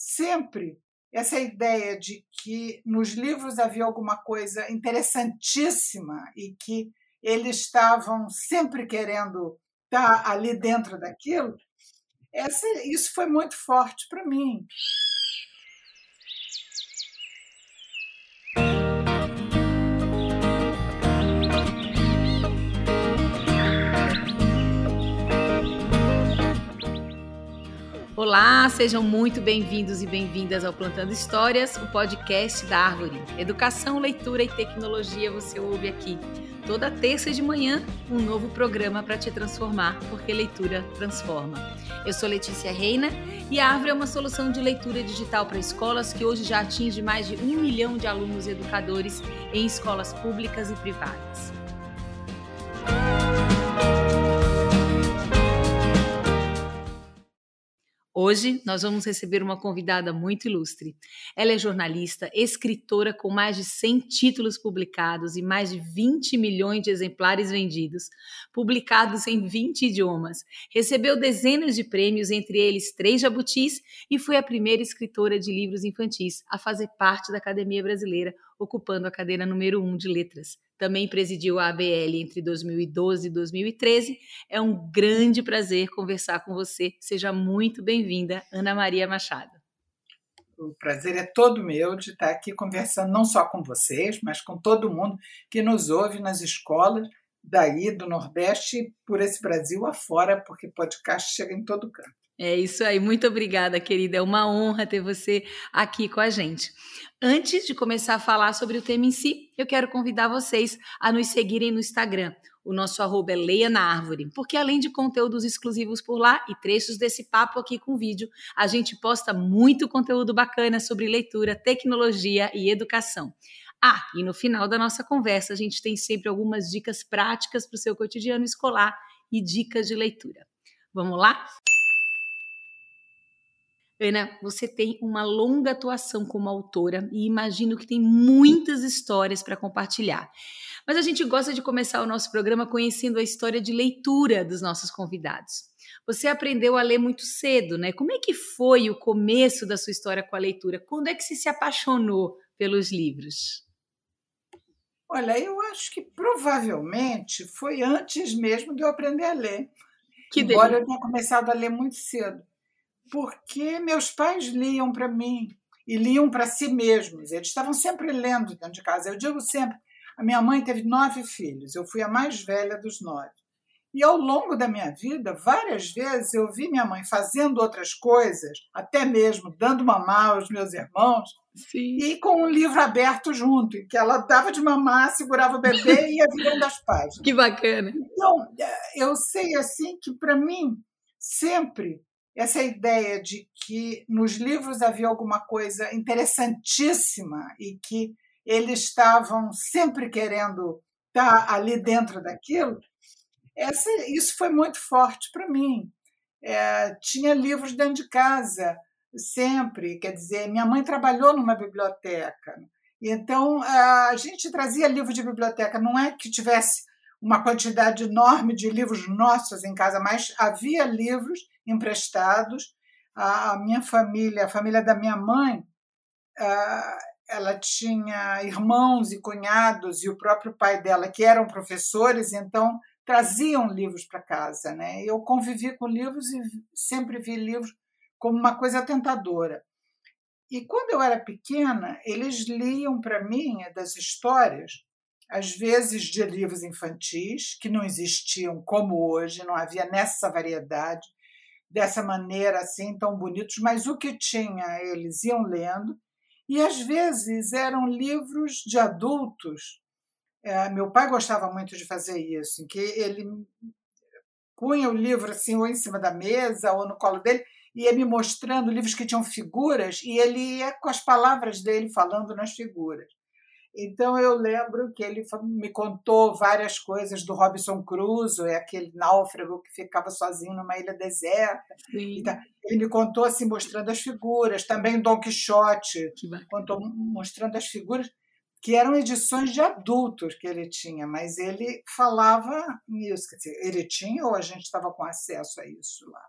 sempre essa ideia de que nos livros havia alguma coisa interessantíssima e que eles estavam sempre querendo estar ali dentro daquilo, essa, isso foi muito forte para mim. Olá, sejam muito bem-vindos e bem-vindas ao Plantando Histórias, o podcast da Árvore. Educação, leitura e tecnologia você ouve aqui. Toda terça de manhã, um novo programa para te transformar, porque leitura transforma. Eu sou Letícia Reina e a Árvore é uma solução de leitura digital para escolas que hoje já atinge mais de um milhão de alunos e educadores em escolas públicas e privadas. Hoje nós vamos receber uma convidada muito ilustre. Ela é jornalista, escritora com mais de 100 títulos publicados e mais de 20 milhões de exemplares vendidos, publicados em 20 idiomas. Recebeu dezenas de prêmios, entre eles três jabutis, e foi a primeira escritora de livros infantis a fazer parte da Academia Brasileira, ocupando a cadeira número 1 um de letras também presidiu a ABL entre 2012 e 2013. É um grande prazer conversar com você. Seja muito bem-vinda, Ana Maria Machado. O prazer é todo meu de estar aqui conversando não só com vocês, mas com todo mundo que nos ouve nas escolas daí do Nordeste por esse Brasil afora, porque podcast chega em todo canto. É isso aí, muito obrigada, querida. É uma honra ter você aqui com a gente. Antes de começar a falar sobre o tema em si, eu quero convidar vocês a nos seguirem no Instagram. O nosso arroba é Leia na Árvore, porque além de conteúdos exclusivos por lá e trechos desse papo aqui com vídeo, a gente posta muito conteúdo bacana sobre leitura, tecnologia e educação. Ah, e no final da nossa conversa, a gente tem sempre algumas dicas práticas para o seu cotidiano escolar e dicas de leitura. Vamos lá? Ana, você tem uma longa atuação como autora e imagino que tem muitas histórias para compartilhar. Mas a gente gosta de começar o nosso programa conhecendo a história de leitura dos nossos convidados. Você aprendeu a ler muito cedo, né? Como é que foi o começo da sua história com a leitura? Quando é que você se apaixonou pelos livros? Olha, eu acho que provavelmente foi antes mesmo de eu aprender a ler. Que Embora delícia. eu tenha começado a ler muito cedo porque meus pais liam para mim e liam para si mesmos. Eles estavam sempre lendo dentro de casa. Eu digo sempre: a minha mãe teve nove filhos, eu fui a mais velha dos nove. E ao longo da minha vida, várias vezes eu vi minha mãe fazendo outras coisas, até mesmo dando mamar aos meus irmãos, Sim. e com um livro aberto junto, em que ela dava de mamar, segurava o bebê e ia virando as páginas. Que bacana! Então, eu sei assim que, para mim, sempre essa ideia de que nos livros havia alguma coisa interessantíssima e que eles estavam sempre querendo estar ali dentro daquilo, essa, isso foi muito forte para mim. É, tinha livros dentro de casa, sempre. Quer dizer, minha mãe trabalhou numa biblioteca. Então, a gente trazia livro de biblioteca. Não é que tivesse uma quantidade enorme de livros nossos em casa, mas havia livros emprestados. A minha família, a família da minha mãe, ela tinha irmãos e cunhados e o próprio pai dela que eram professores, então traziam livros para casa, né? Eu convivi com livros e sempre vi livros como uma coisa tentadora. E quando eu era pequena, eles liam para mim das histórias às vezes de livros infantis, que não existiam como hoje, não havia nessa variedade, dessa maneira assim tão bonitos, mas o que tinha eles iam lendo, e às vezes eram livros de adultos. É, meu pai gostava muito de fazer isso, em que ele punha o livro assim ou em cima da mesa ou no colo dele e ia me mostrando livros que tinham figuras e ele ia com as palavras dele falando nas figuras. Então eu lembro que ele me contou várias coisas do Robinson Crusoe, aquele náufrago que ficava sozinho numa ilha deserta. Então, ele me contou assim mostrando as figuras, também Don Quixote, contou mostrando as figuras que eram edições de adultos que ele tinha, mas ele falava nisso, quer dizer, ele tinha ou a gente estava com acesso a isso lá.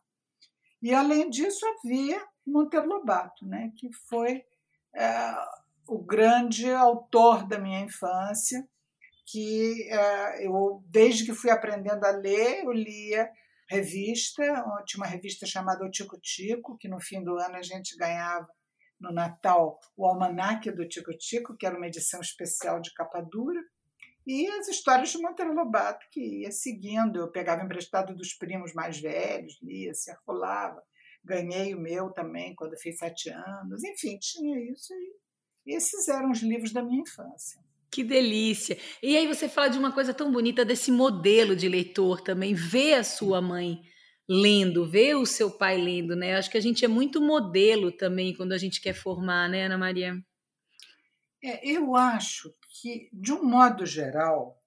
E além disso havia Monteiro Lobato, né? que foi é, o grande autor da minha infância, que é, eu, desde que fui aprendendo a ler, eu lia revista, tinha uma revista chamada O Tico Tico, que no fim do ano a gente ganhava no Natal o Almanaque do Tico Tico, que era uma edição especial de capa dura, e as histórias de Monteiro Lobato, que ia seguindo. Eu pegava emprestado dos primos mais velhos, lia, circulava. Ganhei o meu também quando fiz sete anos. Enfim, tinha isso. E esses eram os livros da minha infância. Que delícia! E aí você fala de uma coisa tão bonita desse modelo de leitor também, ver a sua mãe lendo, ver o seu pai lendo, né? Acho que a gente é muito modelo também quando a gente quer formar, né, Ana Maria? É, eu acho que, de um modo geral,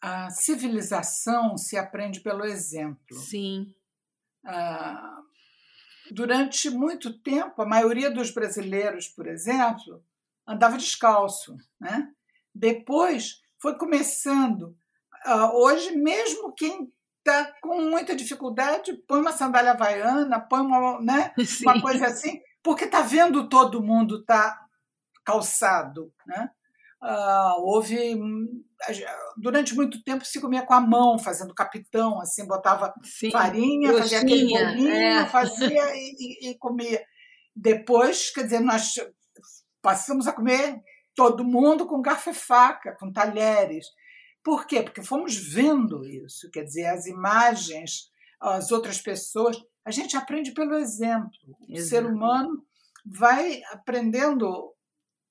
a civilização se aprende pelo exemplo. Sim. Ah, durante muito tempo, a maioria dos brasileiros, por exemplo, andava descalço. Né? Depois foi começando. Ah, hoje, mesmo quem está com muita dificuldade, põe uma sandália havaiana, põe uma, né, uma coisa assim, porque está vendo todo mundo tá calçado. Né? Uh, houve durante muito tempo se comia com a mão, fazendo capitão, assim, botava Sim, farinha, fazia aquele bolinho, é. fazia e, e, comia. Depois, quer dizer, nós passamos a comer todo mundo com garfo e faca, com talheres. Por quê? Porque fomos vendo isso, quer dizer, as imagens, as outras pessoas. A gente aprende pelo exemplo. O ser humano vai aprendendo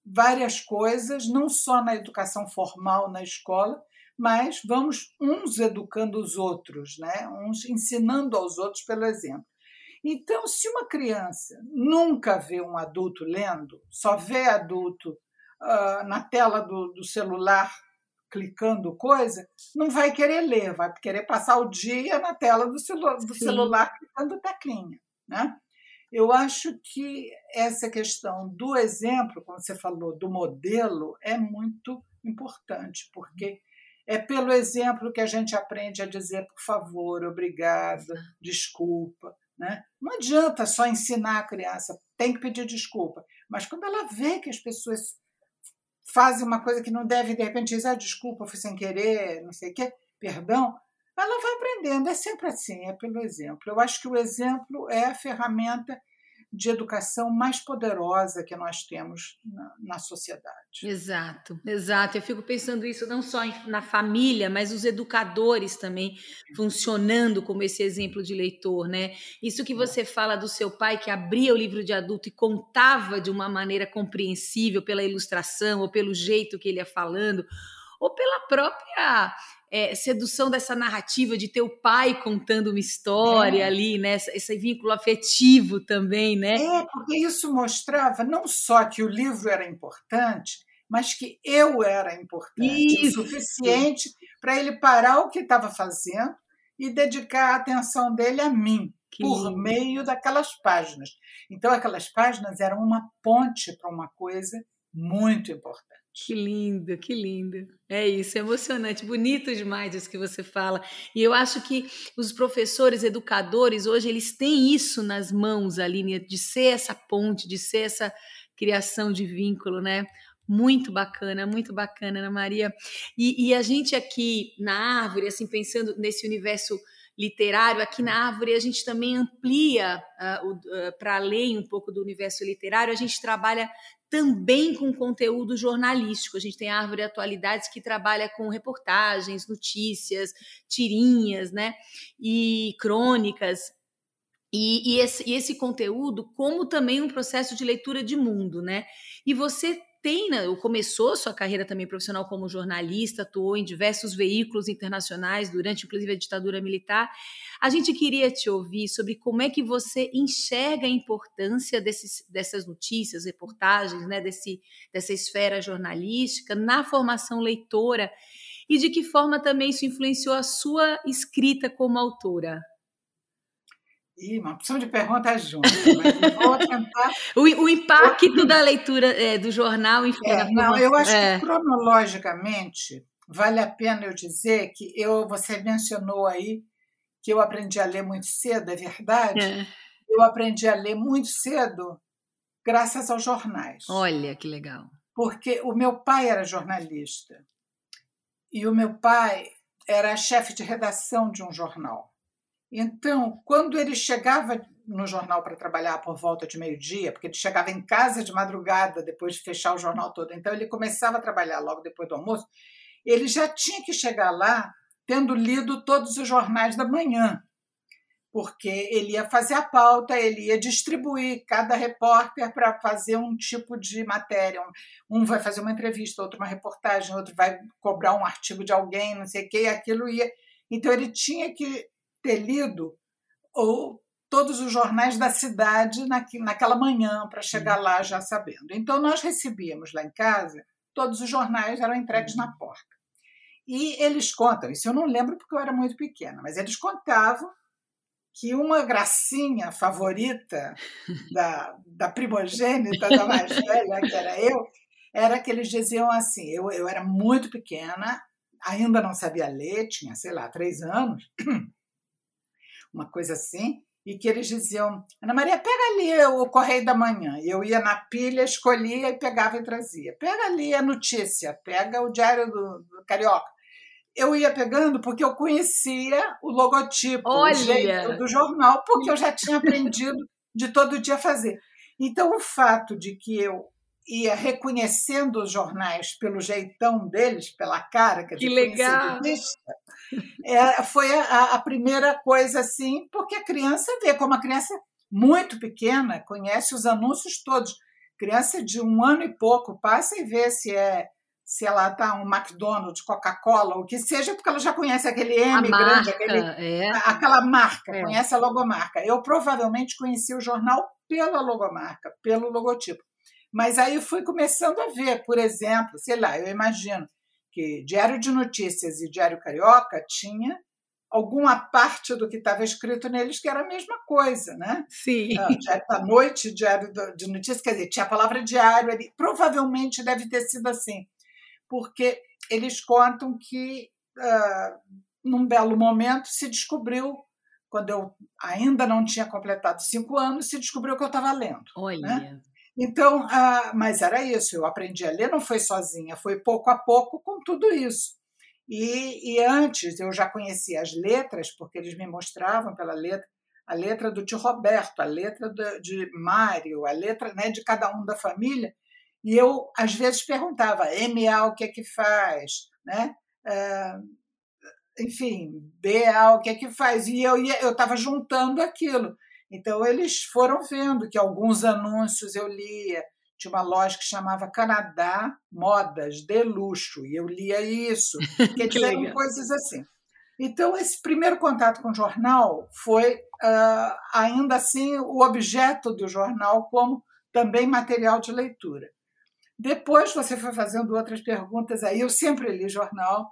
várias coisas, não só na educação formal na escola, mas vamos uns educando os outros, né? uns ensinando aos outros pelo exemplo. Então, se uma criança nunca vê um adulto lendo, só vê adulto uh, na tela do, do, celular clicando coisa, não vai querer ler, vai querer passar o dia na tela do, celu do celular clicando teclinha. Né? Eu acho que essa questão do exemplo, como você falou, do modelo, é muito importante, porque é pelo exemplo que a gente aprende a dizer por favor, obrigada, desculpa. Né? Não adianta só ensinar a criança, tem que pedir desculpa. Mas quando ela vê que as pessoas fazem uma coisa que não deve, de repente dizer ah, desculpa, foi sem querer, não sei o quê, perdão, ela vai aprendendo. É sempre assim, é pelo exemplo. Eu acho que o exemplo é a ferramenta de educação mais poderosa que nós temos na, na, sociedade. Exato, exato. Eu fico pensando isso não só na família, mas os educadores também funcionando como esse exemplo de leitor, né? Isso que você fala do seu pai que abria o livro de adulto e contava de uma maneira compreensível pela ilustração ou pelo jeito que ele ia falando ou pela própria é, sedução dessa narrativa de ter o pai contando uma história é. ali, né? Esse vínculo afetivo também, né? É, porque isso mostrava não só que o livro era importante, mas que eu era importante isso. o suficiente para ele parar o que estava fazendo e dedicar a atenção dele a mim. Que por lindo. meio daquelas páginas. Então, aquelas páginas eram uma ponte para uma coisa muito importante. Que lindo, que lindo. É isso, é emocionante, bonito demais isso que você fala. E eu acho que os professores, educadores, hoje eles têm isso nas mãos, Aline, de ser essa ponte, de ser essa criação de vínculo, né? Muito bacana, muito bacana, Ana Maria. E, e a gente aqui na árvore, assim, pensando nesse universo literário, aqui na Árvore a gente também amplia uh, uh, para além um pouco do universo literário, a gente trabalha também com conteúdo jornalístico. A gente tem a Árvore Atualidades que trabalha com reportagens, notícias, tirinhas, né? E crônicas. E, e, esse, e esse conteúdo, como também um processo de leitura de mundo, né? E você tem, né, começou sua carreira também profissional como jornalista, atuou em diversos veículos internacionais durante, inclusive, a ditadura militar. A gente queria te ouvir sobre como é que você enxerga a importância desses, dessas notícias, reportagens, né, desse, dessa esfera jornalística na formação leitora e de que forma também isso influenciou a sua escrita como autora. Ih, uma opção de perguntas juntas, mas vou tentar. o, o impacto da leitura é, do jornal, enfim. É, não, eu acho é. que cronologicamente vale a pena eu dizer que eu, você mencionou aí que eu aprendi a ler muito cedo, é verdade? É. Eu aprendi a ler muito cedo, graças aos jornais. Olha que legal. Porque o meu pai era jornalista. E o meu pai era chefe de redação de um jornal. Então, quando ele chegava no jornal para trabalhar por volta de meio-dia, porque ele chegava em casa de madrugada depois de fechar o jornal todo, então ele começava a trabalhar logo depois do almoço, ele já tinha que chegar lá tendo lido todos os jornais da manhã, porque ele ia fazer a pauta, ele ia distribuir cada repórter para fazer um tipo de matéria. Um vai fazer uma entrevista, outro uma reportagem, outro vai cobrar um artigo de alguém, não sei o quê, e aquilo ia. Então ele tinha que ter lido ou todos os jornais da cidade naquela manhã para chegar lá já sabendo. Então nós recebíamos lá em casa, todos os jornais eram entregues na porta. E eles contam, isso eu não lembro porque eu era muito pequena, mas eles contavam que uma gracinha favorita da, da primogênita, da mais velha, que era eu, era que eles diziam assim: eu, eu era muito pequena, ainda não sabia ler, tinha, sei lá, três anos, uma coisa assim, e que eles diziam: Ana Maria, pega ali o Correio da Manhã. E eu ia na pilha, escolhia e pegava e trazia. Pega ali a notícia, pega o Diário do, do Carioca. Eu ia pegando porque eu conhecia o logotipo Olha. o jeito do jornal, porque eu já tinha aprendido de todo dia fazer. Então, o fato de que eu ia reconhecendo os jornais pelo jeitão deles, pela cara, que, que legal. É, foi a, a, primeira coisa assim, porque a criança vê como a criança muito pequena conhece os anúncios todos. Criança de um ano e pouco passa e vê se é se ela está um McDonald's, Coca-Cola, o que seja, porque ela já conhece aquele M a grande, marca, aquele, é. aquela marca, é. conhece a logomarca. Eu provavelmente conheci o jornal pela logomarca, pelo logotipo. Mas aí fui começando a ver, por exemplo, sei lá, eu imagino que Diário de Notícias e Diário Carioca tinha alguma parte do que estava escrito neles que era a mesma coisa, né? Sim. Ah, diário da noite, Diário de Notícias, quer dizer, tinha a palavra diário ali. Provavelmente deve ter sido assim, porque eles contam que, uh, num belo momento, se descobriu, quando eu ainda não tinha completado cinco anos, se descobriu que eu estava lendo. Olha. Né? Então, ah, mas era isso, eu aprendi a ler, não foi sozinha, foi pouco a pouco com tudo isso. E, e antes eu já conhecia as letras, porque eles me mostravam pela letra, a letra do tio Roberto, a letra de, de Mário, a letra né, de cada um da família, e eu às vezes perguntava, MA o que é que faz, né? Ah, enfim, BA o que é que faz, e eu estava juntando aquilo. Então, eles foram vendo que alguns anúncios eu lia. Tinha uma loja que chamava Canadá Modas de Luxo, e eu lia isso. Quer dizer, eram coisas assim. Então, esse primeiro contato com o jornal foi, uh, ainda assim, o objeto do jornal como também material de leitura. Depois você foi fazendo outras perguntas aí. Eu sempre li jornal,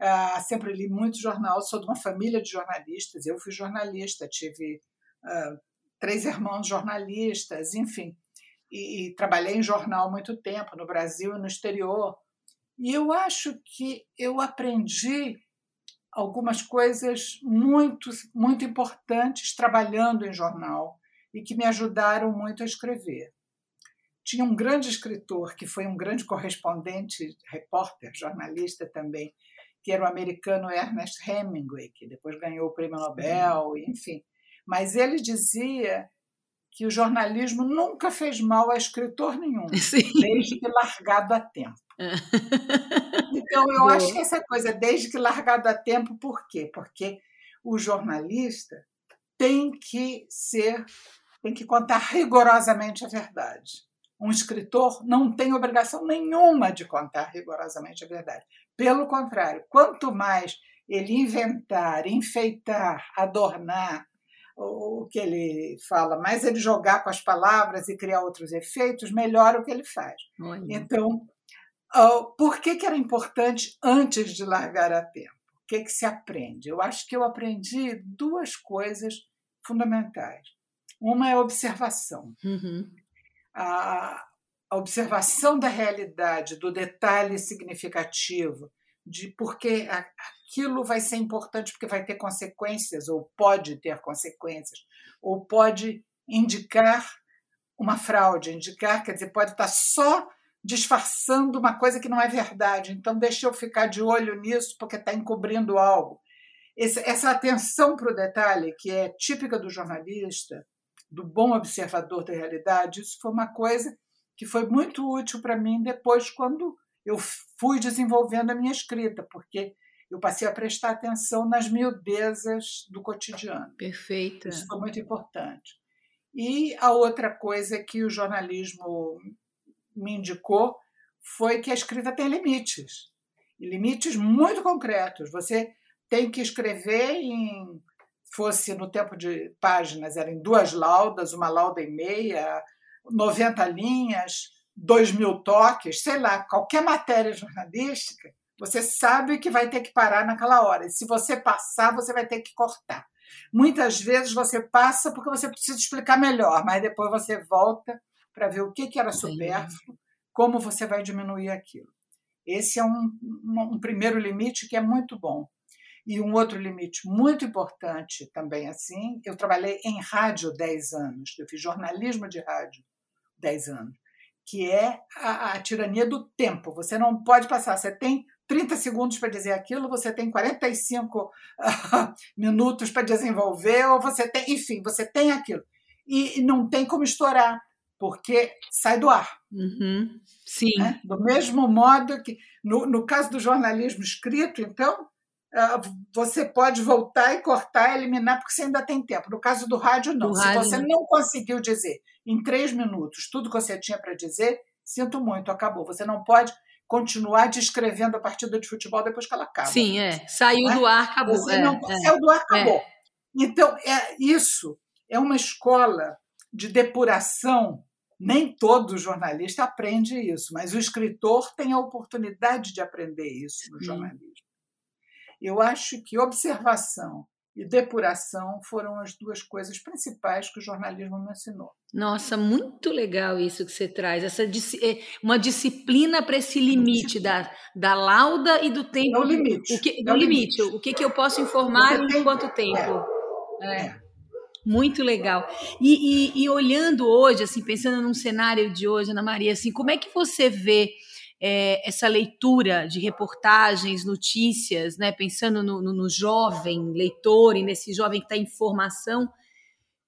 uh, sempre li muito jornal. Sou de uma família de jornalistas. Eu fui jornalista, tive uh, três irmãos jornalistas, enfim. E, e, trabalhei em jornal muito tempo, no Brasil e no exterior. E eu acho que eu aprendi algumas coisas muito, muito importantes trabalhando em jornal e que me ajudaram muito a escrever. Tinha um grande escritor, que foi um grande correspondente, repórter, jornalista também, que era o americano Ernest Hemingway, que depois ganhou o prêmio Nobel, enfim. Mas ele dizia que o jornalismo nunca fez mal a escritor nenhum, Sim. desde que largado a tempo. É. Então, eu Boa. acho que essa coisa, desde que largado a tempo, por quê? Porque o jornalista tem que ser, tem que contar rigorosamente a verdade. Um escritor não tem obrigação nenhuma de contar rigorosamente a verdade. Pelo contrário, quanto mais ele inventar, enfeitar, adornar, o que ele fala, mais ele jogar com as palavras e criar outros efeitos, melhor o que ele faz. Olha. Então, por que, que era importante antes de largar a tempo? O que, que se aprende? Eu acho que eu aprendi duas coisas fundamentais. Uma é a observação. Uhum. A, a observação da realidade, do detalhe significativo, de porque aquilo vai ser importante porque vai ter consequências, ou pode ter consequências, ou pode indicar uma fraude, indicar, quer dizer, pode estar só disfarçando uma coisa que não é verdade. Então, deixa eu ficar de olho nisso, porque está encobrindo algo. Essa atenção para o detalhe, que é típica do jornalista, do bom observador da realidade, isso foi uma coisa que foi muito útil para mim depois, quando eu fui desenvolvendo a minha escrita, porque eu passei a prestar atenção nas miudezas do cotidiano. Perfeito. Isso foi muito importante. E a outra coisa que o jornalismo me indicou foi que a escrita tem limites, e limites muito concretos. Você tem que escrever em fosse no tempo de páginas, eram duas laudas, uma lauda e meia, 90 linhas, dois mil toques, sei lá, qualquer matéria jornalística, você sabe que vai ter que parar naquela hora. E se você passar, você vai ter que cortar. Muitas vezes você passa porque você precisa explicar melhor, mas depois você volta para ver o que, que era supérfluo, como você vai diminuir aquilo. Esse é um, um, um primeiro limite que é muito bom. E um outro limite muito importante também assim, eu trabalhei em rádio 10 anos, eu fiz jornalismo de rádio 10 anos, que é a, a tirania do tempo. Você não pode passar, você tem 30 segundos para dizer aquilo, você tem 45 uh, minutos para desenvolver, ou você tem, enfim, você tem aquilo. E não tem como estourar, porque sai do ar. Uhum. Sim. Né? Do mesmo modo que, no, no caso do jornalismo escrito, então, você pode voltar e cortar, eliminar, porque você ainda tem tempo. No caso do rádio, não. Do Se rádio, você não conseguiu dizer em três minutos tudo que você tinha para dizer, sinto muito, acabou. Você não pode continuar descrevendo a partida de futebol depois que ela acaba. Sim, é. Saiu é? do ar, acabou. Você é, não, é. Saiu do ar, acabou. É. Então, é, isso é uma escola de depuração. Nem todo jornalista aprende isso, mas o escritor tem a oportunidade de aprender isso no jornalismo. Eu acho que observação e depuração foram as duas coisas principais que o jornalismo me ensinou. Nossa, muito legal isso que você traz, essa é, uma disciplina para esse limite da, da lauda e do tempo. É o limite. O que, é o limite. limite. O que, que eu posso informar você em quanto tempo? É. é. Muito legal. E, e, e olhando hoje, assim, pensando num cenário de hoje, Ana Maria, assim, como é que você vê é, essa leitura de reportagens, notícias, né, pensando no, no, no jovem leitor e nesse jovem que está em formação,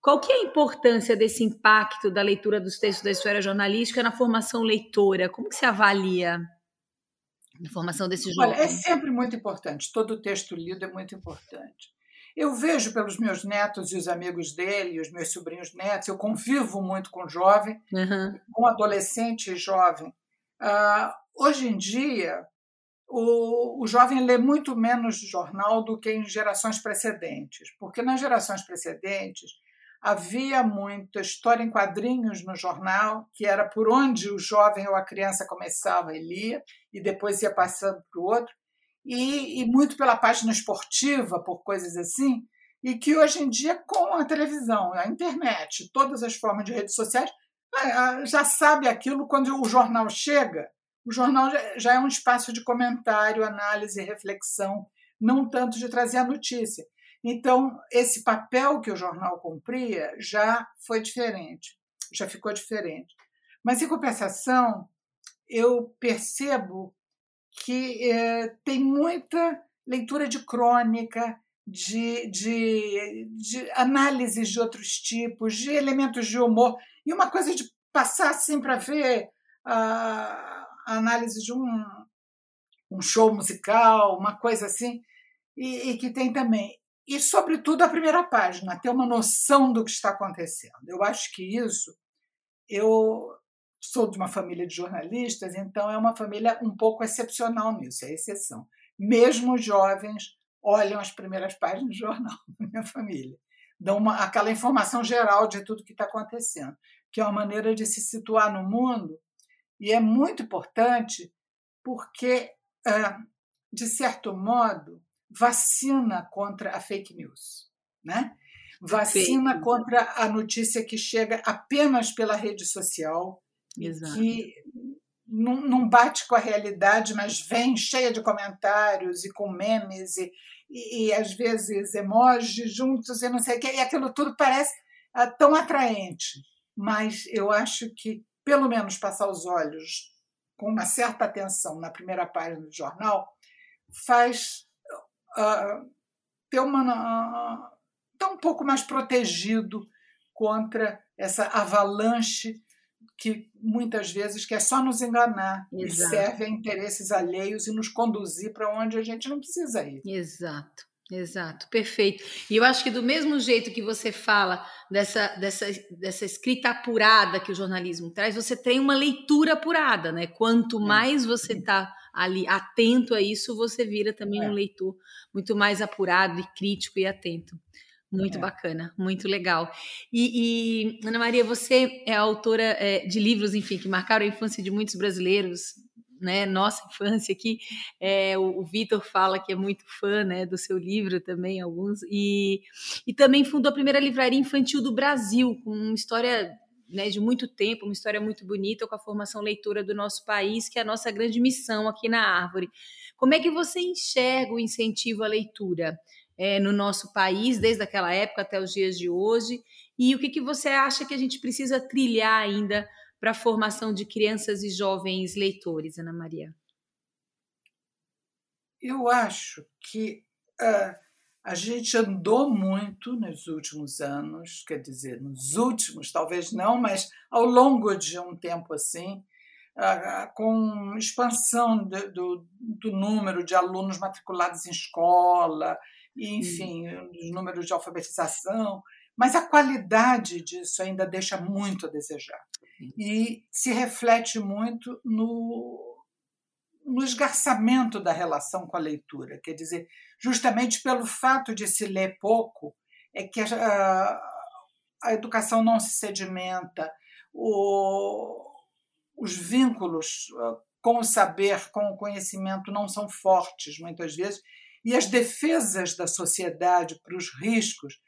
qual que é a importância desse impacto da leitura dos textos da história jornalística na formação leitora? Como que se avalia a formação desse jovem? Olha, é sempre muito importante. Todo texto lido é muito importante. Eu vejo pelos meus netos e os amigos dele, os meus sobrinhos netos, eu convivo muito com jovem, uhum. com adolescente e jovem. Uh, Hoje em dia, o, o jovem lê muito menos jornal do que em gerações precedentes, porque nas gerações precedentes havia muita história em quadrinhos no jornal, que era por onde o jovem ou a criança começava e lia, e depois ia passando para o outro, e, e, muito pela página esportiva, por coisas assim, e que hoje em dia, com a televisão, a internet, todas as formas de redes sociais, já sabe aquilo quando o jornal chega, o jornal já é um espaço de comentário, análise, reflexão, não tanto de trazer a notícia. Então, esse papel que o jornal cumpria já foi diferente, já ficou diferente. Mas, em compensação, eu percebo que é, tem muita leitura de crônica, de, de, de análises de outros tipos, de elementos de humor, e uma coisa de passar assim para ver. Uh, a análise de um, um show musical, uma coisa assim, e, e, que tem também. E, sobretudo, a primeira página, ter uma noção do que está acontecendo. Eu acho que isso. Eu sou de uma família de jornalistas, então é uma família um pouco excepcional nisso, é exceção. Mesmo os jovens olham as primeiras páginas do jornal da minha família. Dão uma, aquela informação geral de tudo que está acontecendo, que é uma maneira de se situar no mundo e é muito importante porque, de certo modo, vacina contra a fake news. Né? Vacina contra a notícia que chega apenas pela rede social, Exato. que não bate com a realidade, mas vem cheia de comentários e com memes e, e, e às vezes emojis juntos e não sei o quê, e aquilo tudo parece é tão atraente, mas eu acho que, pelo menos, passar os olhos com uma certa atenção na primeira página do jornal faz uh, ter uma. Uh, tá um pouco mais protegido contra essa avalanche que muitas vezes quer só nos enganar Exato. e serve a interesses alheios e nos conduzir para onde a gente não precisa ir. Exato. Exato, perfeito. E eu acho que do mesmo jeito que você fala dessa, dessa, dessa escrita apurada que o jornalismo traz, você tem uma leitura apurada, né? Quanto é. mais você está ali atento a isso, você vira também é. um leitor muito mais apurado e crítico e atento. Muito é. bacana, muito legal. E, e, Ana Maria, você é autora é, de livros, enfim, que marcaram a infância de muitos brasileiros, né? Nossa infância aqui. É, o, o Vitor fala que é muito fã, né, do seu livro também, alguns. E, e também fundou a primeira livraria infantil do Brasil, com uma história né, de muito tempo, uma história muito bonita com a formação leitora do nosso país, que é a nossa grande missão aqui na Árvore. Como é que você enxerga o incentivo à leitura? é, no nosso país, desde aquela época até os dias de hoje? E o que, que você acha que a gente precisa trilhar ainda para a formação de crianças e jovens leitores, Ana Maria? Eu acho que uh, a gente andou muito nos últimos anos, quer dizer, nos últimos, talvez não, mas ao longo de um tempo assim, uh, com expansão do, do, do número de alunos matriculados em escola, enfim, os números de alfabetização, mas a qualidade disso ainda deixa muito a desejar. E se reflete muito no, no esgarçamento da relação com a leitura. Quer dizer, justamente pelo fato de se ler pouco, é que a, a educação não se sedimenta, o, os vínculos ah, com o saber, com o conhecimento não são fortes, muitas vezes, e as defesas da sociedade para os riscos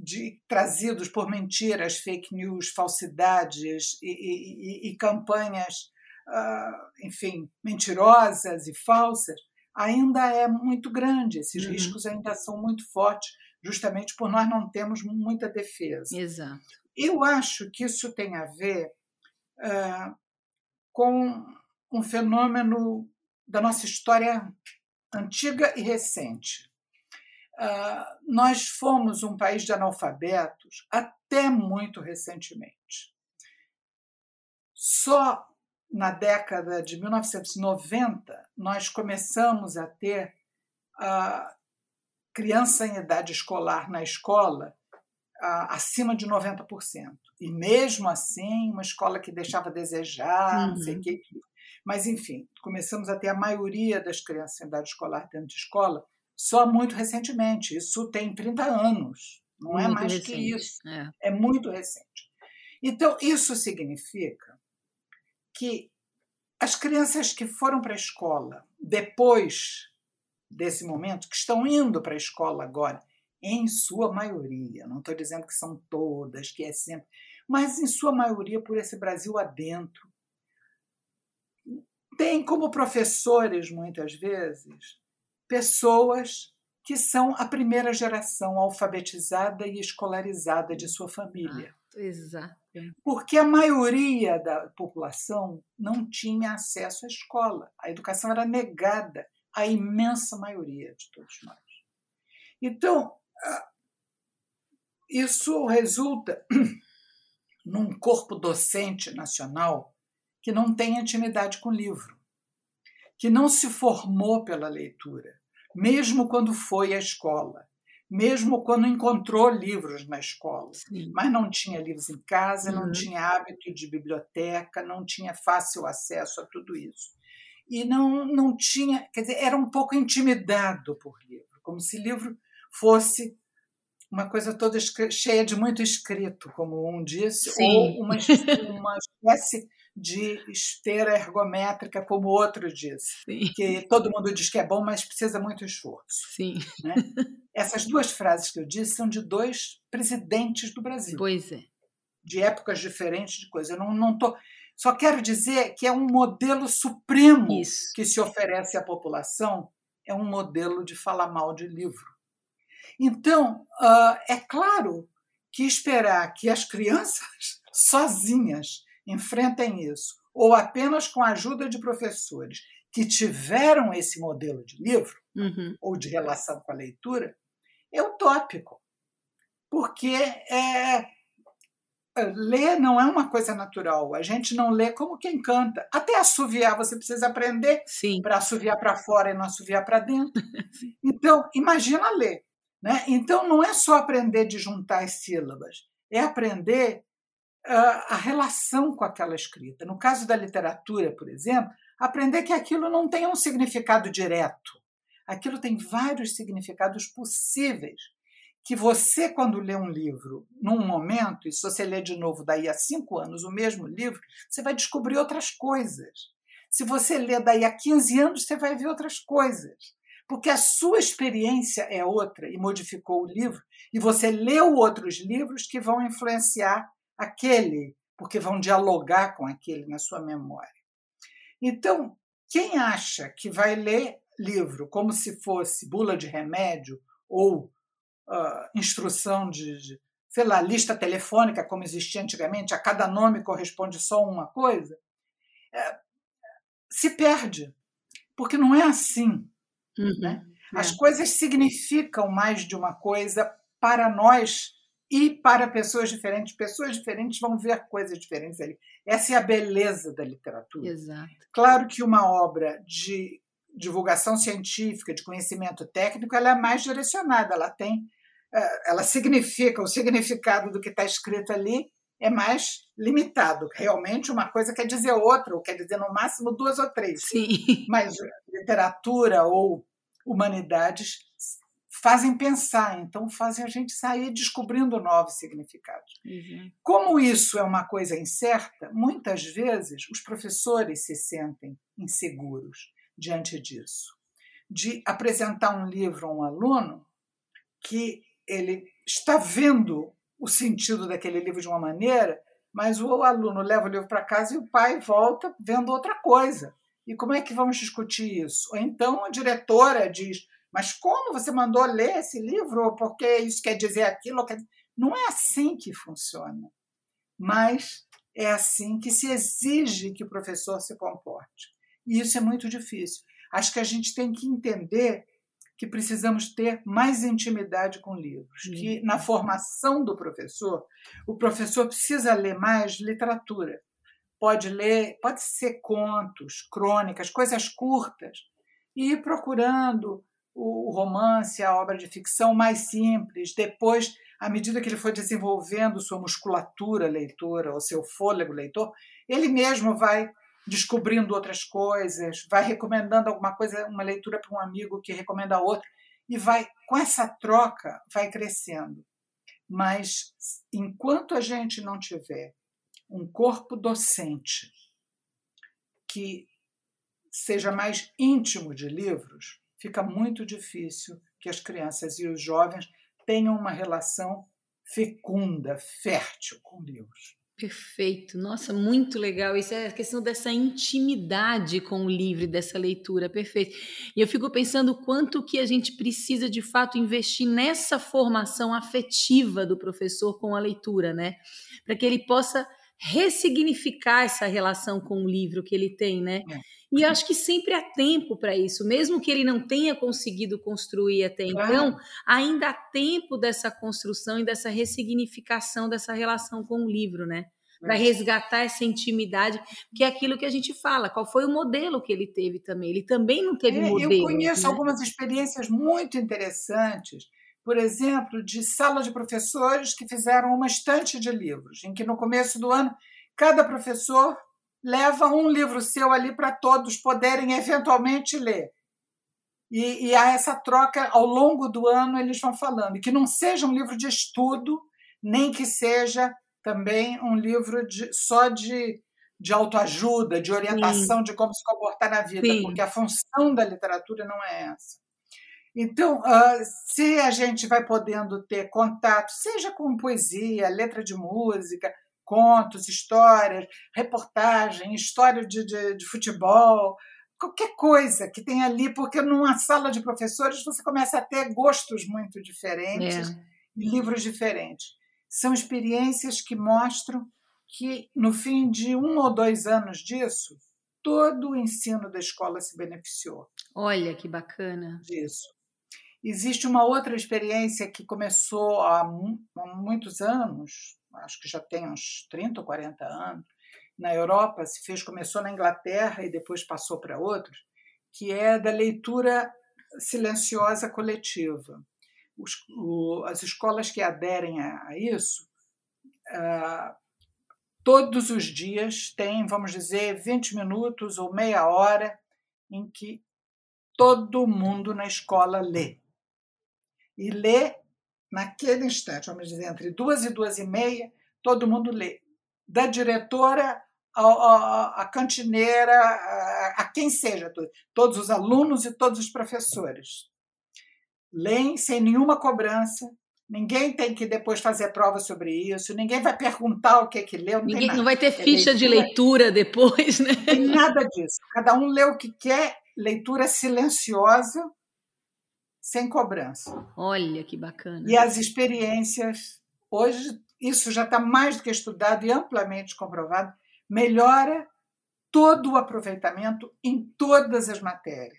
de, trazidos por mentiras, fake news, falsidades e, e, e campanhas, uh, enfim, mentirosas e falsas, ainda é muito grande. Esses uhum. riscos ainda são muito fortes, justamente por nós não termos muita defesa. Exato. Eu acho que isso tem a ver uh, com um fenômeno da nossa história antiga e recente. Uh, nós fomos um país de analfabetos até muito recentemente. Só na década de 1990 nós começamos a ter a criança em idade escolar na escola acima de 90%. E mesmo assim, uma escola que deixava a desejar, uhum. não sei o uhum. que, mas, enfim, começamos a ter a maioria das crianças em idade escolar dentro de escola só muito recentemente. Isso tem 30 anos, não é muito é mais recente. que isso. É. é muito recente. Então, isso significa que as crianças que foram para a escola depois desse momento, que estão indo para a escola agora, em sua maioria, não estou dizendo que são todas, que é sempre, mas em sua maioria por esse Brasil adentro, tem como professores, muitas vezes, pessoas que são a primeira geração alfabetizada e escolarizada de sua família. Ah, exato. Porque a maioria da população não tinha acesso à escola. A educação era negada à imensa maioria de todos nós. Então, ah, isso resulta num corpo docente nacional que não tem intimidade com o livro, que não se formou pela leitura, mesmo quando foi à escola, mesmo quando encontrou livros na escola, Sim. mas não tinha livros em casa, uhum. não tinha hábito de biblioteca, não tinha fácil acesso a tudo isso. E não, não tinha, quer dizer, era um pouco intimidado por livro, como se livro fosse uma coisa toda cheia de muito escrito, como um disse, Sim. ou uma, uma espécie de esteira ergométrica, como o outro disse, Sim. que todo mundo diz que é bom, mas precisa muito esforço. Sim. Né? Essas duas frases que eu disse são de dois presidentes do Brasil. Pois é. De épocas diferentes de coisas. Eu não, não tô, só quero dizer que é um modelo supremo Isso. que se oferece à população, é um modelo de falar mal de livro. Então, uh, é claro que esperar que as crianças sozinhas enfrentem isso, ou apenas com a ajuda de professores que tiveram esse modelo de livro uhum. ou de relação com a leitura, é utópico. Porque é, ler não é uma coisa natural. A gente não lê como quem canta. Até assoviar você precisa aprender para assoviar para fora e não assoviar para dentro. Então, imagina ler. Né? Então, não é só aprender de juntar as sílabas, é aprender a relação com aquela escrita. No caso da literatura, por exemplo, aprender que aquilo não tem um significado direto. Aquilo tem vários significados possíveis que você, quando lê um livro num momento, e se você ler de novo daí a cinco anos o mesmo livro, você vai descobrir outras coisas. Se você ler daí a 15 anos, você vai ver outras coisas. Porque a sua experiência é outra e modificou o livro, e você leu outros livros que vão influenciar aquele, porque vão dialogar com aquele na sua memória. Então, quem acha que vai ler livro como se fosse bula de remédio ou uh, instrução de, de, sei lá, lista telefônica, como existia antigamente, a cada nome corresponde só uma coisa, é, se perde, porque não é assim. Uhum, né? é. As coisas significam mais de uma coisa para nós e para pessoas diferentes. Pessoas diferentes vão ver coisas diferentes ali. Essa é a beleza da literatura. Exato. Claro que uma obra de divulgação científica, de conhecimento técnico, ela é mais direcionada, ela tem é, ela significa, o significado do que está escrito ali é mais limitado. Realmente, uma coisa quer dizer outra, ou quer dizer no máximo duas ou três. Sim. Mas literatura ou humanidades fazem pensar, então fazem a gente sair descobrindo novos significados. Uhum. Como isso é uma coisa incerta, muitas vezes os professores se sentem inseguros diante disso. De apresentar um livro a um aluno que ele está vendo o sentido daquele livro de uma maneira, mas o aluno leva o livro para casa e o pai volta vendo outra coisa. E como é que vamos discutir isso? Ou então a diretora diz: Mas como você mandou ler esse livro? Porque isso quer dizer aquilo? Não é assim que funciona. Mas é assim que se exige que o professor se comporte. E isso é muito difícil. Acho que a gente tem que entender que precisamos ter mais intimidade com livros, uhum. que na formação do professor, o professor precisa ler mais literatura. Pode ler, pode ser contos, crônicas, coisas curtas, e ir procurando o romance, a obra de ficção mais simples. Depois, à medida que ele for desenvolvendo sua musculatura leitora, ou seu fôlego leitor, ele mesmo vai descobrindo outras coisas, vai recomendando alguma coisa, uma leitura para um amigo que recomenda outra, e vai, com essa troca, vai crescendo. Mas enquanto a gente não tiver um corpo docente que seja mais íntimo de livros, fica muito difícil que as crianças e os jovens tenham uma relação fecunda, fértil com livros. Perfeito, nossa, muito legal. Isso é a questão dessa intimidade com o livro, dessa leitura, perfeito. E eu fico pensando quanto que a gente precisa de fato investir nessa formação afetiva do professor com a leitura, né? Para que ele possa ressignificar essa relação com o livro que ele tem, né? É. E acho que sempre há tempo para isso, mesmo que ele não tenha conseguido construir até então, ainda há tempo dessa construção e dessa ressignificação dessa relação com o livro, né? Para resgatar essa intimidade, que é aquilo que a gente fala. Qual foi o modelo que ele teve também? Ele também não teve é, modelo. Eu conheço né? algumas experiências muito interessantes, por exemplo, de sala de professores que fizeram uma estante de livros, em que no começo do ano cada professor leva um livro seu ali para todos poderem eventualmente ler. E, e há essa troca ao longo do ano, eles vão falando. E que não seja um livro de estudo, nem que seja também um livro de, só de, de autoajuda, de orientação Sim. de como se comportar na vida, Sim. porque a função da literatura não é essa. Então, uh, se a gente vai podendo ter contato, seja com poesia, letra de música, contos, histórias, reportagem, história de, de, de futebol, qualquer coisa que tem ali, porque numa sala de professores você começa a ter gostos muito diferentes é. e livros diferentes. são experiências que mostram que, no fim de um ou dois anos disso, todo o ensino da escola se beneficiou. Olha que bacana. Disso. Existe uma outra experiência que começou há, muitos anos, acho que já tem uns 30 ou 40 anos, na Europa, se fez, começou na Inglaterra e depois passou para outros, que é da leitura silenciosa coletiva. Os, o, as escolas que aderem a, a isso, uh, todos os dias têm, vamos dizer, 20 minutos ou meia hora em que todo mundo na escola lê. E lê naquele instante, vamos dizer, entre duas e duas e meia, todo mundo lê. Da diretora a, cantineira, a, a, quem seja, todos os alunos e todos os professores. Leem sem nenhuma cobrança, ninguém tem que depois fazer prova sobre isso, ninguém vai perguntar o que é que leu. Não, ninguém, não vai ter é ficha leitura, de leitura depois, né? Tem nada disso. Cada um lê o que quer, leitura silenciosa, sem cobrança. Olha que bacana. E as experiências, hoje, isso já está mais do que estudado e amplamente comprovado, melhora todo o aproveitamento em todas as matérias.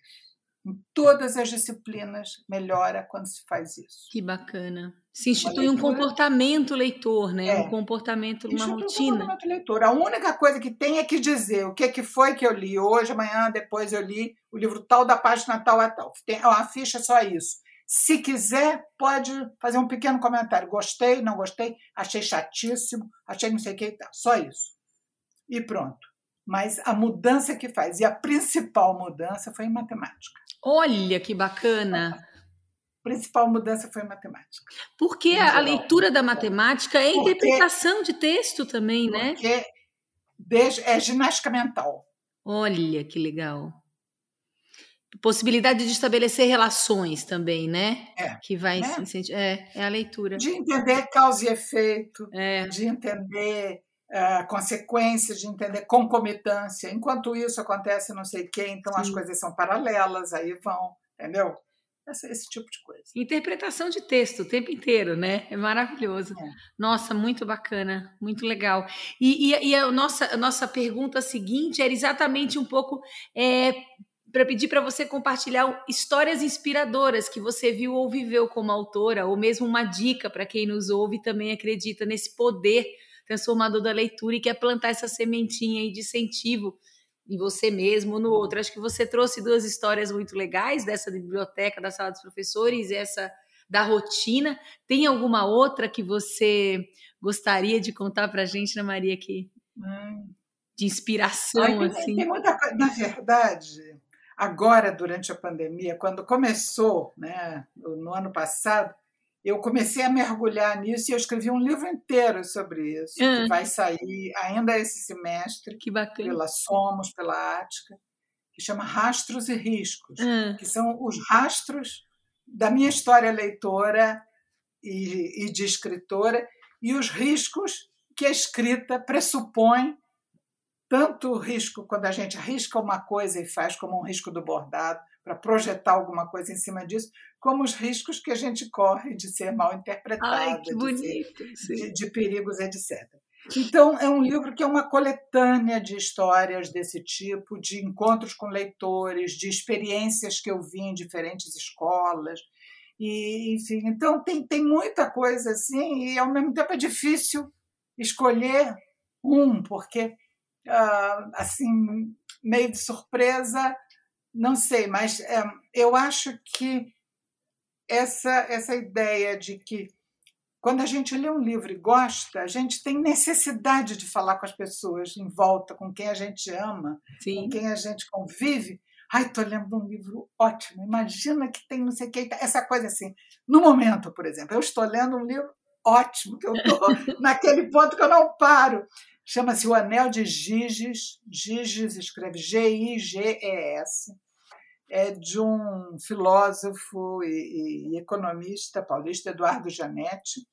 Em todas as disciplinas melhora quando se faz isso. Que bacana. Se institui leitura, um comportamento leitor, né? É, um comportamento, uma rotina. Um comportamento leitor. A única coisa que tem é que dizer o que, que foi que eu li hoje, amanhã, depois eu li o livro tal da página tal a tal. Tem uma ficha só isso. Se quiser, pode fazer um pequeno comentário. Gostei, não gostei, achei chatíssimo, achei não sei o que. Só isso e pronto. Mas a mudança que faz, e a principal mudança foi em matemática. Olha que bacana! A principal mudança foi em matemática. Porque a leitura da matemática é porque, interpretação de texto também, né? Porque é ginástica mental. Olha que legal. Possibilidade de estabelecer relações também, né? É. Que vai né? é, é a leitura. De entender causa e efeito, é. de entender uh, consequências, de entender concomitância. Enquanto isso acontece não sei quem, então Sim. as coisas são paralelas, aí vão, entendeu? Esse, esse, tipo de coisa. Interpretação de texto o tempo inteiro, né? É maravilhoso. É. Nossa, muito bacana, muito legal. E, e, e, a, nossa, a nossa pergunta seguinte era exatamente um pouco é, para pedir para você compartilhar histórias inspiradoras que você viu ou viveu como autora, ou mesmo uma dica para quem nos ouve e também acredita nesse poder transformador da leitura e quer plantar essa sementinha aí de incentivo em você mesmo, no outro. Acho que você trouxe duas histórias muito legais dessa biblioteca, da sala dos professores, essa da rotina. Tem alguma outra que você gostaria de contar para a gente, Ana Maria, que de inspiração Ai, tem, assim? Tem muita, na verdade, agora durante a pandemia, quando começou, né, no ano passado, eu comecei a mergulhar nisso e eu escrevi um livro inteiro sobre isso, que vai sair ainda esse semestre, que bacana. pela Somos, pela Ática, que chama Rastros e Riscos, que são os rastros da minha história leitora e, e de escritora e os riscos que a escrita pressupõe tanto o risco quando a gente arrisca uma coisa e faz como um risco do bordado para projetar alguma coisa em cima disso, como os riscos que a gente corre de ser mal interpretado, Ai, que bonito, de, ser, de, de perigos, etc. Então, é um livro que é uma coletânea de histórias desse tipo, de encontros com leitores, de experiências que eu vi em diferentes escolas. E, enfim, então tem, tem muita coisa assim, e ao mesmo tempo é difícil escolher um, porque, uh, assim, meio de surpresa, não sei, mas é, eu acho que essa, essa ideia de que quando a gente lê um livro e gosta, a gente tem necessidade de falar com as pessoas em volta, com quem a gente ama, Sim. com quem a gente convive. Ai, estou lendo um livro ótimo, imagina que tem não sei o que, essa coisa assim. No momento, por exemplo, eu estou lendo um livro ótimo, que eu estou naquele ponto que eu não paro. Chama-se O Anel de Giges. Giges escreve G-I-G-E-S é de um filósofo e, e economista paulista, Eduardo Janetti,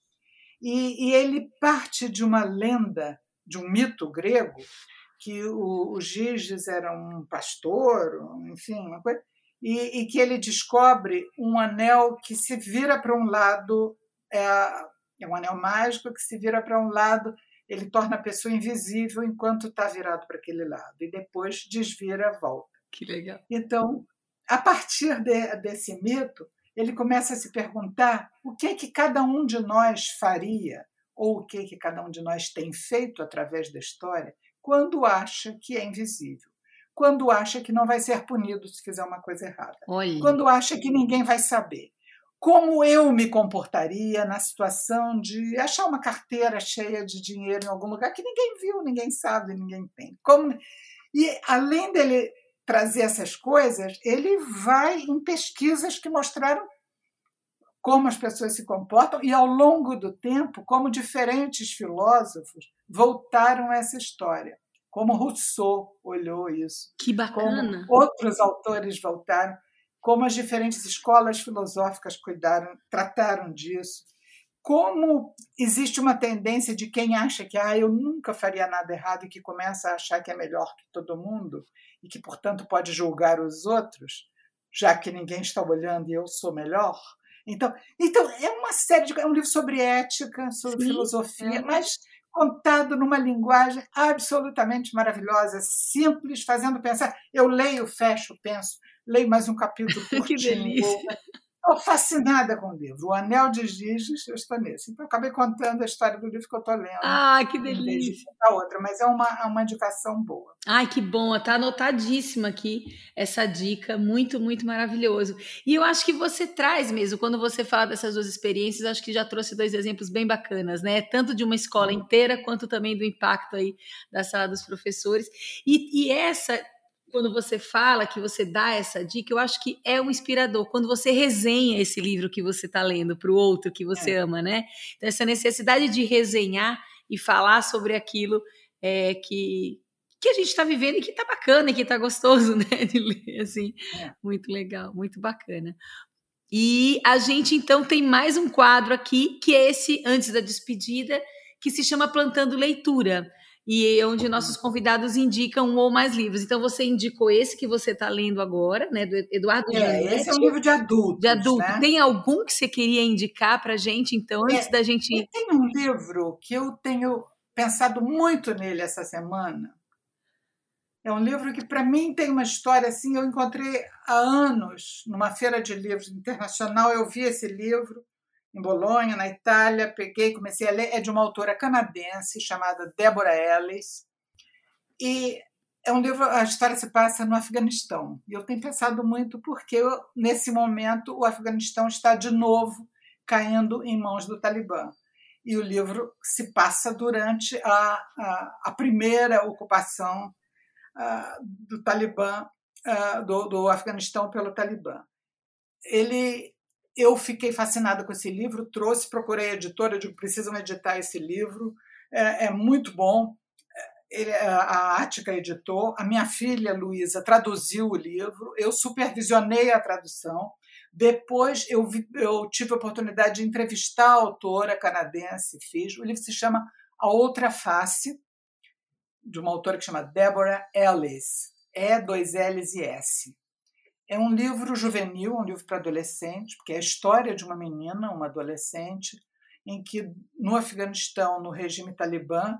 e, e, ele parte de uma lenda, de um mito grego, que o, o Giges era um pastor, enfim, uma coisa, e, e, que ele descobre um anel que se vira para um lado é, É um anel mágico que se vira para um lado, ele torna a pessoa invisível enquanto está virado para aquele lado, e depois desvira a volta. Que legal. Então, a partir de, desse mito, ele começa a se perguntar o que é que cada um de nós faria, ou o que é que cada um de nós tem feito através da história, quando acha que é invisível, quando acha que não vai ser punido se fizer uma coisa errada, Olha. quando acha que ninguém vai saber. Como eu me comportaria na situação de achar uma carteira cheia de dinheiro em algum lugar que ninguém viu, ninguém sabe, ninguém tem? Como... E além dele trazer essas coisas, ele vai em pesquisas que mostraram como as pessoas se comportam e, ao longo do tempo, como diferentes filósofos voltaram a essa história. Como Rousseau olhou isso. Que bacana! Como outros autores voltaram. Como as diferentes escolas filosóficas cuidaram, trataram disso. Como existe uma tendência de quem acha que ah, eu nunca faria nada errado e que começa a achar que é melhor que todo mundo e que, portanto, pode julgar os outros, já que ninguém está olhando e eu sou melhor. Então, então é uma série de é um livro sobre ética, sobre Sim, filosofia, é. mas contado numa linguagem absolutamente maravilhosa, simples, fazendo pensar. Eu leio, fecho, penso, leio mais um capítulo curtinho. que delícia! Estou fascinada com o livro. O Anel de Giges, eu estou nesse. Então, acabei contando a história do livro que eu estou lendo. Ah, que delícia! A outra, mas é uma, é uma indicação boa. Ai, que bom! Está anotadíssima aqui essa dica. Muito, muito maravilhoso. E eu acho que você traz mesmo, quando você fala dessas duas experiências, acho que já trouxe dois exemplos bem bacanas, né? Tanto de uma escola inteira, quanto também do impacto aí da sala dos professores. E, e essa quando você fala, que você dá essa dica, eu acho que é um inspirador. Quando você resenha esse livro que você está lendo para o outro que você é. ama, né? Então, essa necessidade de resenhar e falar sobre aquilo é, que, que a gente está vivendo e que está bacana e que está gostoso, né? De ler, assim. É. Muito legal, muito bacana. E a gente, então, tem mais um quadro aqui, que é esse, antes da despedida, que se chama Plantando Leitura e onde nossos convidados indicam um ou mais livros. Então você indicou esse que você está lendo agora, né, do Eduardo é. Esse é um livro de adulto. De adulto. Né? Tem algum que você queria indicar para a gente, então, antes é, da gente. Tem um livro que eu tenho pensado muito nele essa semana. É um livro que, para mim, tem uma história assim. Eu encontrei há anos, numa feira de livros internacional, eu vi esse livro em Bolonha, na Itália, peguei, comecei a ler, é de uma autora canadense chamada Deborah Ellis, e é um livro, a história se passa no Afeganistão, e eu tenho pensado muito porque, nesse momento, o Afeganistão está de novo caindo em mãos do Talibã. E o livro se passa durante a, a, a primeira ocupação uh, do Talibã, uh, do, do Afeganistão pelo Talibã. Ele eu fiquei fascinada com esse livro, trouxe, procurei a editora, digo, precisam editar esse livro, é, é muito bom. Ele, a Ática editou, a minha filha Luísa traduziu o livro, eu supervisionei a tradução. Depois eu, vi, eu tive a oportunidade de entrevistar a autora canadense, fiz. O livro se chama A Outra Face, de uma autora que chama Deborah Ellis, E, dois L's e S. É um livro juvenil, um livro para adolescente, porque é a história de uma menina, uma adolescente, em que no Afeganistão, no regime talibã,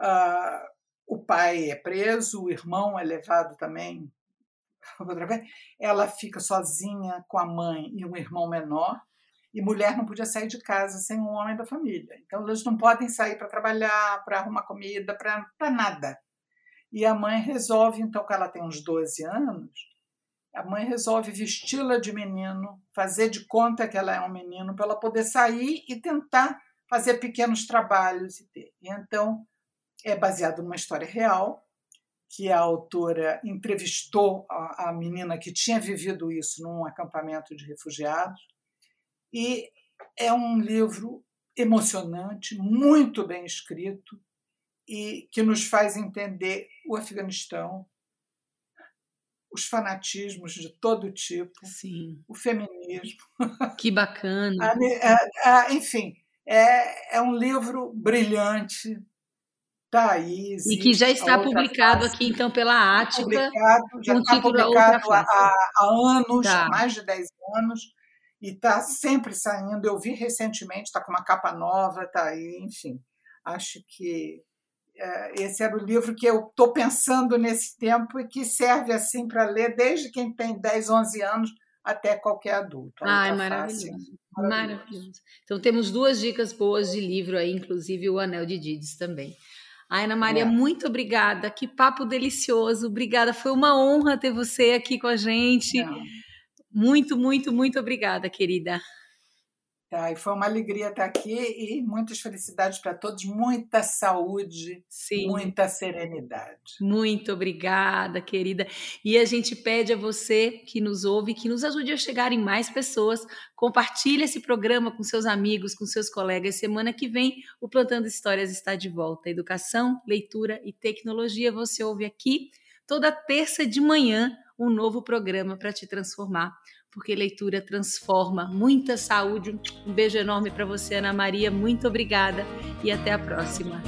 uh, o pai é preso, o irmão é levado também. Ela fica sozinha com a mãe e um irmão menor, e mulher não podia sair de casa sem um homem da família. Então, eles não podem sair para trabalhar, para arrumar comida, para nada. E a mãe resolve, então, que ela tem uns 12 anos, a mãe resolve vesti-la de menino, fazer de conta que ela é um menino, para ela poder sair e tentar fazer pequenos trabalhos. E, então, é baseado numa história real, que a autora entrevistou a, a menina que tinha vivido isso num acampamento de refugiados. E é um livro emocionante, muito bem escrito e que nos faz entender o Afeganistão, os fanatismos de todo tipo, Sim. o feminismo. Que bacana. enfim, é, é um livro brilhante. Tá aí, e que já está publicado face. aqui, então, pela Ática. Publicado, já está publicado há, há, anos, tá. mais de 10 anos, e está sempre saindo. Eu vi recentemente, está com uma capa nova, tá aí, enfim. Acho que esse era o livro que eu estou pensando nesse tempo e que serve assim para ler desde quem tem 10, 11 anos até qualquer adulto. Ai, tá maravilhoso. maravilhoso. Maravilhoso. Então temos duas dicas boas de livro aí, inclusive o Anel de Dides também. Ai, Ana Maria, é. muito obrigada. Que papo delicioso. Obrigada. Foi uma honra ter você aqui com a gente. É. Muito, muito, muito obrigada, querida. Tá, e foi uma alegria estar aqui e muitas felicidades para todos, muita saúde, Sim. muita serenidade. Muito obrigada, querida. E a gente pede a você que nos ouve, que nos ajude a chegar em mais pessoas. Compartilhe esse programa com seus amigos, com seus colegas. Semana que vem, o Plantando Histórias está de volta. Educação, leitura e tecnologia você ouve aqui toda terça de manhã um novo programa para te transformar porque leitura transforma. Muita saúde. Um beijo enorme para você, Ana Maria. Muito obrigada e até a próxima.